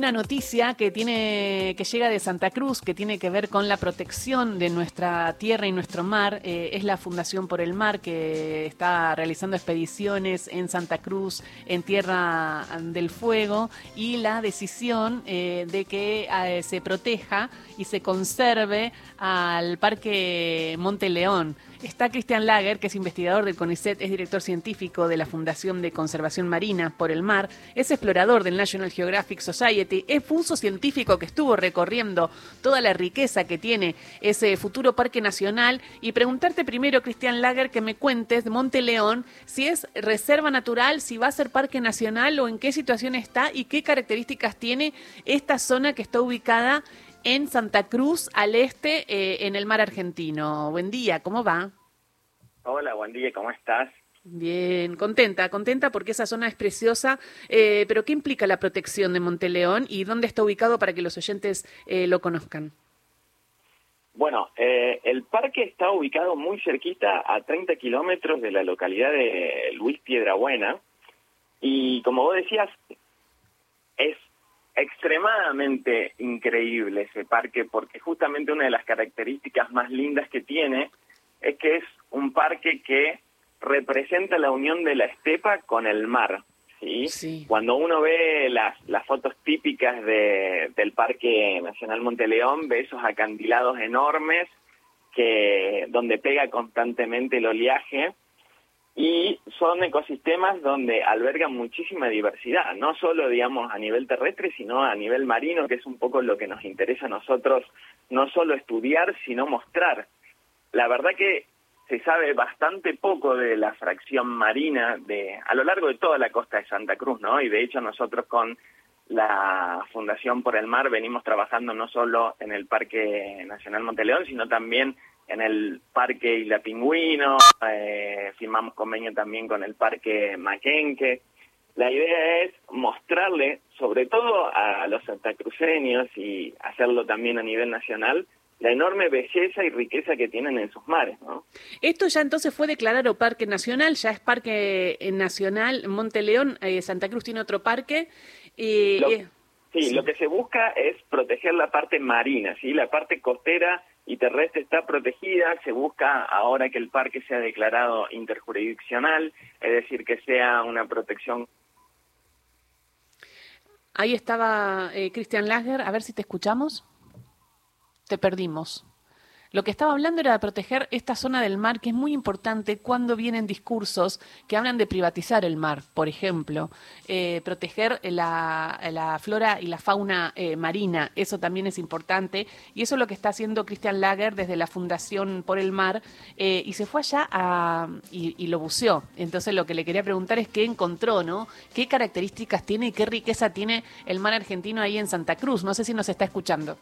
Una noticia que tiene que llega de Santa Cruz, que tiene que ver con la protección de nuestra tierra y nuestro mar, eh, es la Fundación por el Mar que está realizando expediciones en Santa Cruz, en Tierra del Fuego, y la decisión eh, de que eh, se proteja y se conserve al Parque Monte León. Está Cristian Lager, que es investigador del CONICET, es director científico de la Fundación de Conservación Marina por el Mar, es explorador del National Geographic Society, es uso científico que estuvo recorriendo toda la riqueza que tiene ese futuro parque nacional. Y preguntarte primero, Cristian Lager, que me cuentes de Monte León, si es reserva natural, si va a ser parque nacional o en qué situación está y qué características tiene esta zona que está ubicada en Santa Cruz, al este, eh, en el mar argentino. Buen día, ¿cómo va? Hola, buen día, ¿cómo estás? Bien, contenta, contenta porque esa zona es preciosa, eh, pero ¿qué implica la protección de Monteleón y dónde está ubicado para que los oyentes eh, lo conozcan? Bueno, el parque está ubicado muy cerquita, a 30 kilómetros de la localidad de Luis Piedrabuena, y como vos decías, es extremadamente increíble ese parque porque justamente una de las características más lindas que tiene es que es un parque que representa la unión de la estepa con el mar. ¿sí? Cuando uno ve las, las fotos típicas de, del Parque Nacional Monteleón, ve esos acantilados enormes que donde pega constantemente el oleaje y son ecosistemas donde albergan muchísima diversidad, no solo, digamos, a nivel terrestre, sino a nivel marino, que es un poco lo que nos interesa a nosotros, no solo estudiar, sino mostrar. La verdad que se sabe bastante poco de la fracción marina de a lo largo de toda la costa de Santa Cruz, ¿no? Y de hecho nosotros con la Fundación por el Mar venimos trabajando no solo en el Parque Nacional Monteleón, sino también en el Parque Isla Pingüino, eh, firmamos convenio también con el Parque Maquenque. La idea es mostrarle, sobre todo a los santacruceños y hacerlo también a nivel nacional, la enorme belleza y riqueza que tienen en sus mares. ¿no? Esto ya entonces fue declarado Parque Nacional, ya es Parque Nacional, Monteleón, eh, Santa Cruz tiene otro parque. sí, sí, lo que se busca es proteger la parte marina, ¿sí? la parte costera y terrestre está protegida, se busca ahora que el parque sea declarado interjurisdiccional, es decir, que sea una protección. Ahí estaba eh, Cristian Lager, a ver si te escuchamos. Te perdimos. Lo que estaba hablando era de proteger esta zona del mar, que es muy importante cuando vienen discursos que hablan de privatizar el mar, por ejemplo, eh, proteger la, flora y la fauna eh, marina, eso también es importante, y eso es lo que está haciendo Christian Lager desde la Fundación por el Mar, eh, y se fue allá y, y, lo buceó. Entonces lo que le quería preguntar es qué encontró, ¿no? ¿Qué características tiene y qué riqueza tiene el mar argentino ahí en Santa Cruz? No sé si nos está escuchando.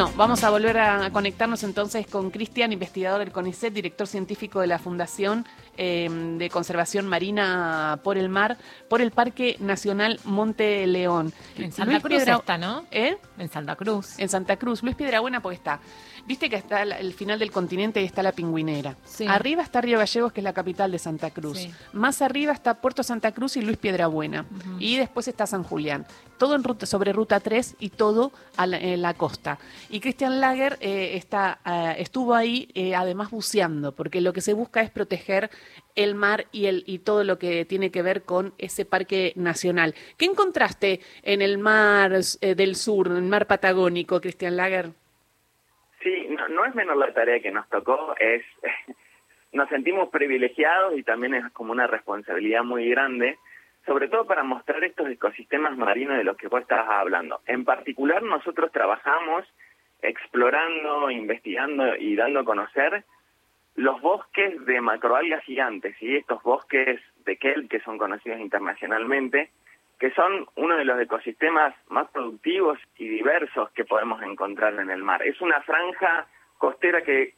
No, vamos a volver a conectarnos entonces con Cristian, investigador del CONICET, director científico de la Fundación em, de Conservación Marina por el Mar, por el Parque Nacional Monte León. En Santa Cruz está, ¿no? ¿Eh? En Santa Cruz. En Santa Cruz. Luis Piedrabuena, porque está. Viste que está el final del continente y está la pingüinera. Arriba está Río Gallegos, que es la capital de Santa Cruz. Más arriba está Puerto Santa Cruz y Luis Piedrabuena. Y después está San Julián. Todo en ruta, sobre ruta 3 y todo en la costa. Y Christian Lager eh, está, eh, estuvo ahí eh, además buceando, porque lo que se busca es proteger el mar y, el, y todo lo que tiene que ver con ese parque nacional. ¿Qué encontraste en el mar del sur, en el mar patagónico, Christian Lager? Sí, no, es menos la tarea que nos tocó, es nos sentimos privilegiados y también es como una responsabilidad muy grande, sobre todo para mostrar estos ecosistemas marinos de los que vos estabas hablando. En particular, nosotros trabajamos explorando, investigando y dando a conocer los bosques de macroalgas gigantes, y estos bosques de kelp que son conocidos internacionalmente, que son uno de los ecosistemas más productivos y diversos que podemos encontrar en el mar. Es una franja costera que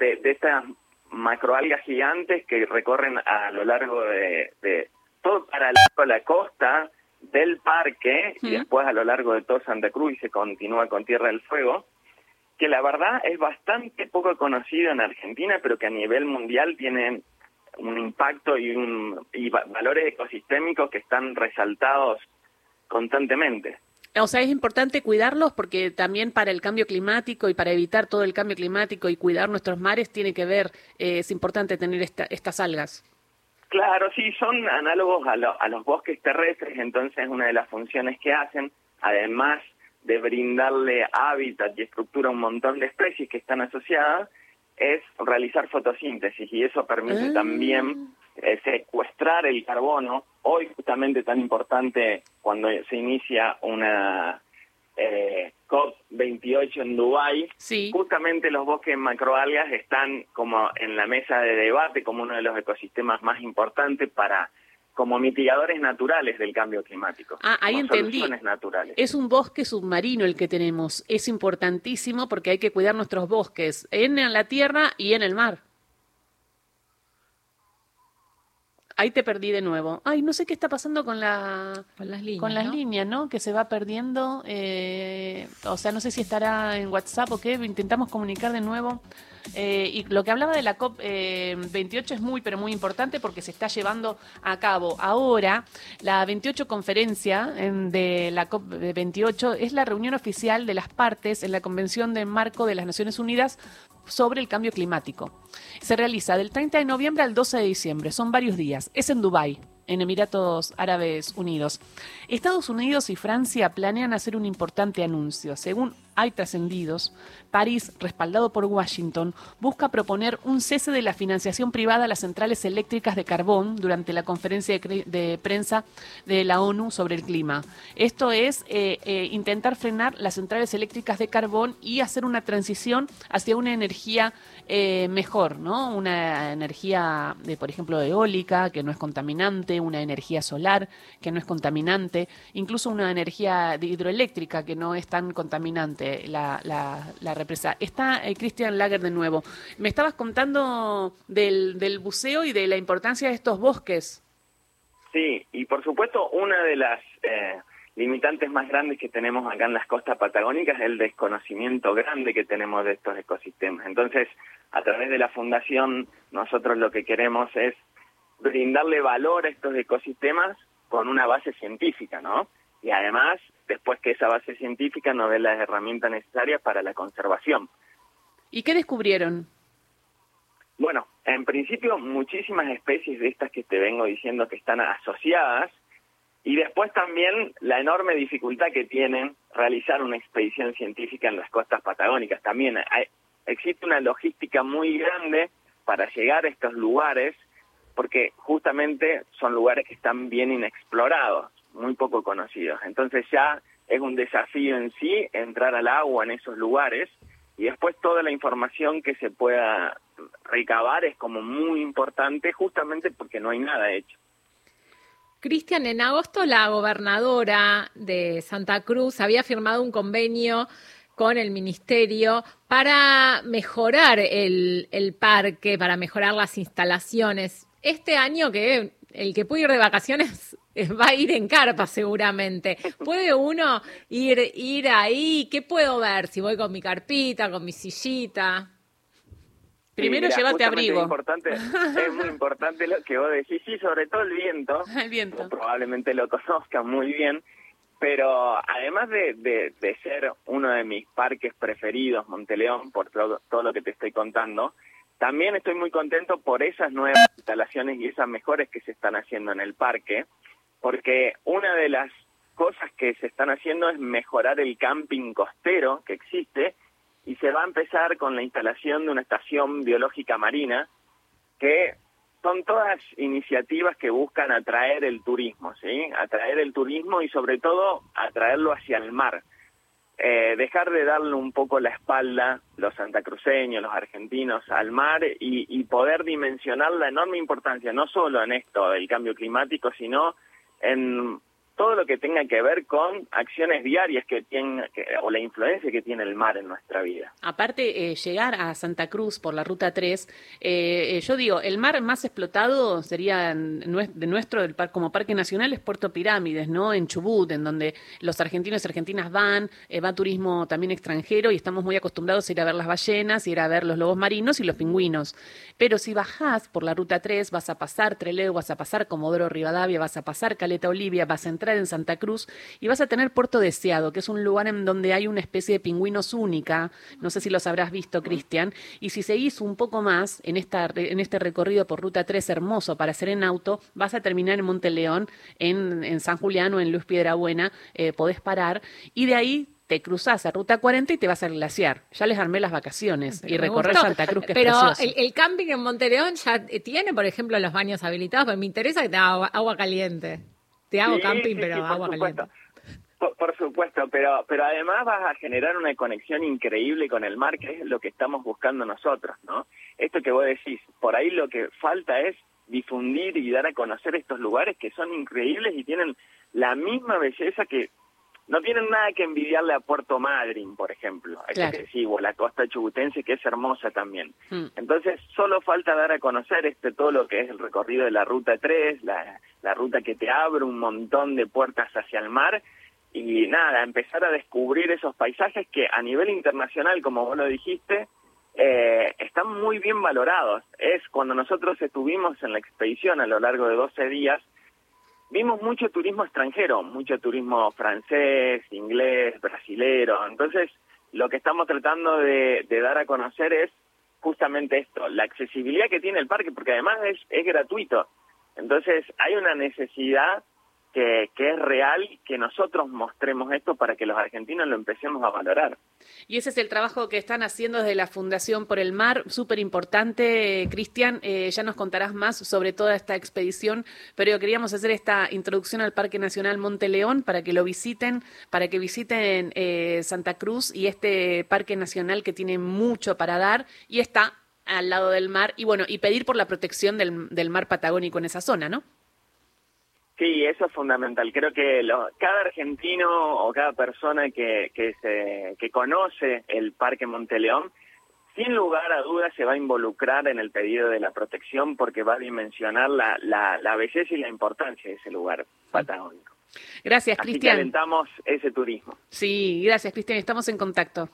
de, estas macroalgas gigantes que recorren a lo largo de, de todo para la costa del parque y después a lo largo de todo Santa Cruz y se continúa con Tierra del Fuego, que la verdad es bastante poco conocido en Argentina, pero que a nivel mundial tienen un impacto y, un, y valores ecosistémicos que están resaltados constantemente. O sea, es importante cuidarlos porque también para el cambio climático y para evitar todo el cambio climático y cuidar nuestros mares tiene que ver, eh, es importante tener estas algas. Claro, sí, son análogos a, a los bosques terrestres, entonces una de las funciones que hacen, además de brindarle hábitat y estructura a un montón de especies que están asociadas, es realizar fotosíntesis y eso permite ah. también eh, secuestrar el carbono. Hoy justamente tan importante cuando se inicia una eh, COP28 en Dubái, justamente los bosques macroalgas están como en la mesa de debate como uno de los ecosistemas más importantes para como mitigadores naturales del cambio climático. Ah, ahí entendí. Naturales. Es un bosque submarino el que tenemos. Es importantísimo porque hay que cuidar nuestros bosques en la tierra y en el mar. Ahí te perdí de nuevo. Ay, no sé qué está pasando con la con las líneas, con las líneas ¿no? Que se va perdiendo. Eh, o sea, no sé si estará en WhatsApp o qué. Intentamos comunicar de nuevo. Eh, y lo que hablaba de la COP28 eh, es muy, pero muy importante porque se está llevando a cabo ahora. La 28 conferencia de la COP28 es la reunión oficial de las partes en la Convención de Marco de las Naciones Unidas sobre el cambio climático. Se realiza del 30 de noviembre al 12 de diciembre, son varios días. Es en Dubái en Emiratos Árabes Unidos. Estados Unidos y Francia planean hacer un importante anuncio. Según hay trascendidos, París, respaldado por Washington, busca proponer un cese de la financiación privada a las centrales eléctricas de carbón durante la conferencia de, prensa de la ONU sobre el clima. Esto es eh, eh, intentar frenar las centrales eléctricas de carbón y hacer una transición hacia una energía eh, mejor, ¿no? Una energía, de, por ejemplo, eólica, que no es contaminante, una energía solar, que no es contaminante, incluso una energía hidroeléctrica, que no es tan contaminante, la, la, represa. Está eh, Christian Lager de nuevo. Me estabas contando del, del buceo y de la importancia de estos bosques. Sí, y por supuesto, una de las... Eh, limitantes más grandes que tenemos acá en las costas patagónicas es el desconocimiento grande que tenemos de estos ecosistemas. Entonces, a través de la fundación, nosotros lo que queremos es brindarle valor a estos ecosistemas con una base científica, ¿no? Y además, después que esa base científica nos dé las herramientas necesarias para la conservación. ¿Y qué descubrieron? Bueno, en principio muchísimas especies de estas que te vengo diciendo que están asociadas y después también la enorme dificultad que tienen realizar una expedición científica en las costas patagónicas. También existe una logística muy grande para llegar a estos lugares, porque justamente son lugares que están bien inexplorados, muy poco conocidos. Entonces ya es un desafío en sí entrar al agua en esos lugares y después toda la información que se pueda recabar es como muy importante justamente porque no hay nada hecho. Cristian, en agosto la gobernadora de Santa Cruz había firmado un convenio con el ministerio para mejorar el, parque, para mejorar las instalaciones. Este año que el que puede ir de vacaciones va a ir en carpa seguramente. ¿Puede uno ir, ir ahí? ¿Qué puedo ver? Si voy con mi carpita, con mi sillita. Primero llévate abrigo. Es, importante, es muy importante lo que vos decís, sí, sobre todo el viento. El viento. Probablemente lo conozcan muy bien, pero además de, de, ser uno de mis parques preferidos, Monteleón, por todo, todo lo que te estoy contando, también estoy muy contento por esas nuevas instalaciones y esas mejores que se están haciendo en el parque, porque una de las cosas que se están haciendo es mejorar el camping costero que existe y se va a empezar con la instalación de una estación biológica marina que son todas iniciativas que buscan atraer el turismo, ¿sí? Atraer el turismo y sobre todo atraerlo hacia el mar. Eh, dejar de darle un poco la espalda los santacruceños, los argentinos al mar y, y poder dimensionar la enorme importancia, no solo en esto del cambio climático, sino en todo lo que tenga que ver con acciones diarias que tiene, o la influencia que tiene el mar en nuestra vida. Aparte, eh, llegar a Santa Cruz por la Ruta 3, eh, eh, yo digo, el mar más explotado sería de nuestro, como Parque Nacional, es Puerto Pirámides, ¿no? En Chubut, en donde los argentinos y argentinas van, va turismo también extranjero y estamos muy acostumbrados a ir a ver las ballenas, ir a ver los lobos marinos y los pingüinos. Pero si bajás por la Ruta 3, vas a pasar Trelew, vas a pasar Comodoro Rivadavia, vas a pasar Caleta Olivia, vas a entrar entrar en Santa Cruz y vas a tener Puerto Deseado, que es un lugar en donde hay una especie de pingüinos única. No sé si los habrás visto, Cristian. Y si seguís un poco más en, esta, en este recorrido por Ruta 3 hermoso para hacer en auto, vas a terminar en Monte León, en, en San Julián o en Luis Piedrabuena. Eh, podés parar y de ahí te cruzás a Ruta 40 y te vas al glaciar. Ya les armé las vacaciones y recorrer Santa Cruz, que Pero es el, el, camping en Montereón ya tiene, por ejemplo, los baños habilitados, pero me interesa que te haga agua, caliente. Te hago sí, camping, sí, pero sí, agua supuesto. caliente. Por, por, supuesto, pero, pero además vas a generar una conexión increíble con el mar, que es lo que estamos buscando nosotros, ¿no? Esto que vos decís, por ahí lo que falta es difundir y dar a conocer estos lugares que son increíbles y tienen la misma belleza que no tienen nada que envidiarle a Puerto Madryn, por ejemplo, claro. que sí, o la costa chubutense, que es hermosa también. Mm. Entonces, solo falta dar a conocer este todo lo que es el recorrido de la Ruta 3, la, la ruta que te abre un montón de puertas hacia el mar, y nada, empezar a descubrir esos paisajes que a nivel internacional, como vos lo dijiste, eh, están muy bien valorados. Es cuando nosotros estuvimos en la expedición a lo largo de 12 días, vimos mucho turismo extranjero, mucho turismo francés, inglés, brasilero. Entonces, lo que estamos tratando de, de, dar a conocer es justamente esto, la accesibilidad que tiene el parque, porque además es, es gratuito. Entonces, hay una necesidad que, es real que nosotros mostremos esto para que los argentinos lo empecemos a valorar. Y ese es el trabajo que están haciendo desde la Fundación por el Mar, súper importante, Cristian, eh, ya nos contarás más sobre toda esta expedición, pero queríamos hacer esta introducción al Parque Nacional Monte León para que lo visiten, para que visiten eh, Santa Cruz y este Parque Nacional que tiene mucho para dar y está al lado del mar y bueno, y pedir por la protección del, del mar patagónico en esa zona, ¿no? Sí, eso es fundamental. Creo que lo, cada argentino o cada persona que, que, se, que conoce el Parque Monteleón, sin lugar a dudas se va a involucrar en el pedido de la protección porque va a dimensionar la, la, la belleza y la importancia de ese lugar patagónico. Gracias, Así Cristian. Que alentamos ese turismo. Sí, gracias, Cristian. Estamos en contacto.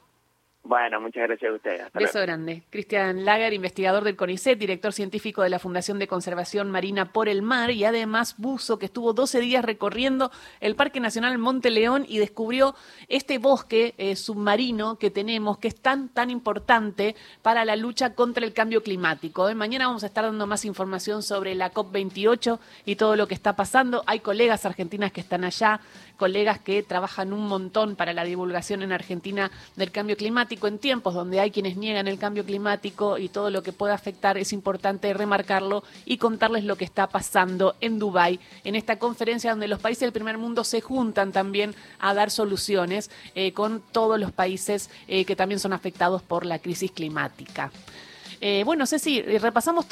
Bueno, muchas gracias a ustedes. Hasta Beso luego. grande. Cristian Lager, investigador del CONICET, director científico de la Fundación de Conservación Marina por el Mar y además buzo que estuvo 12 días recorriendo el Parque Nacional Monte León y descubrió este bosque eh, submarino que tenemos que es tan, tan importante para la lucha contra el cambio climático. Eh, mañana vamos a estar dando más información sobre la COP28 y todo lo que está pasando. Hay colegas argentinas que están allá, colegas que trabajan un montón para la divulgación en Argentina del cambio climático en tiempos donde hay quienes niegan el cambio climático y todo lo que puede afectar, es importante remarcarlo y contarles lo que está pasando en Dubái, en esta conferencia donde los países del primer mundo se juntan también a dar soluciones eh, con todos los países eh, que también son afectados por la crisis climática. Eh, bueno, Ceci, repasamos todo.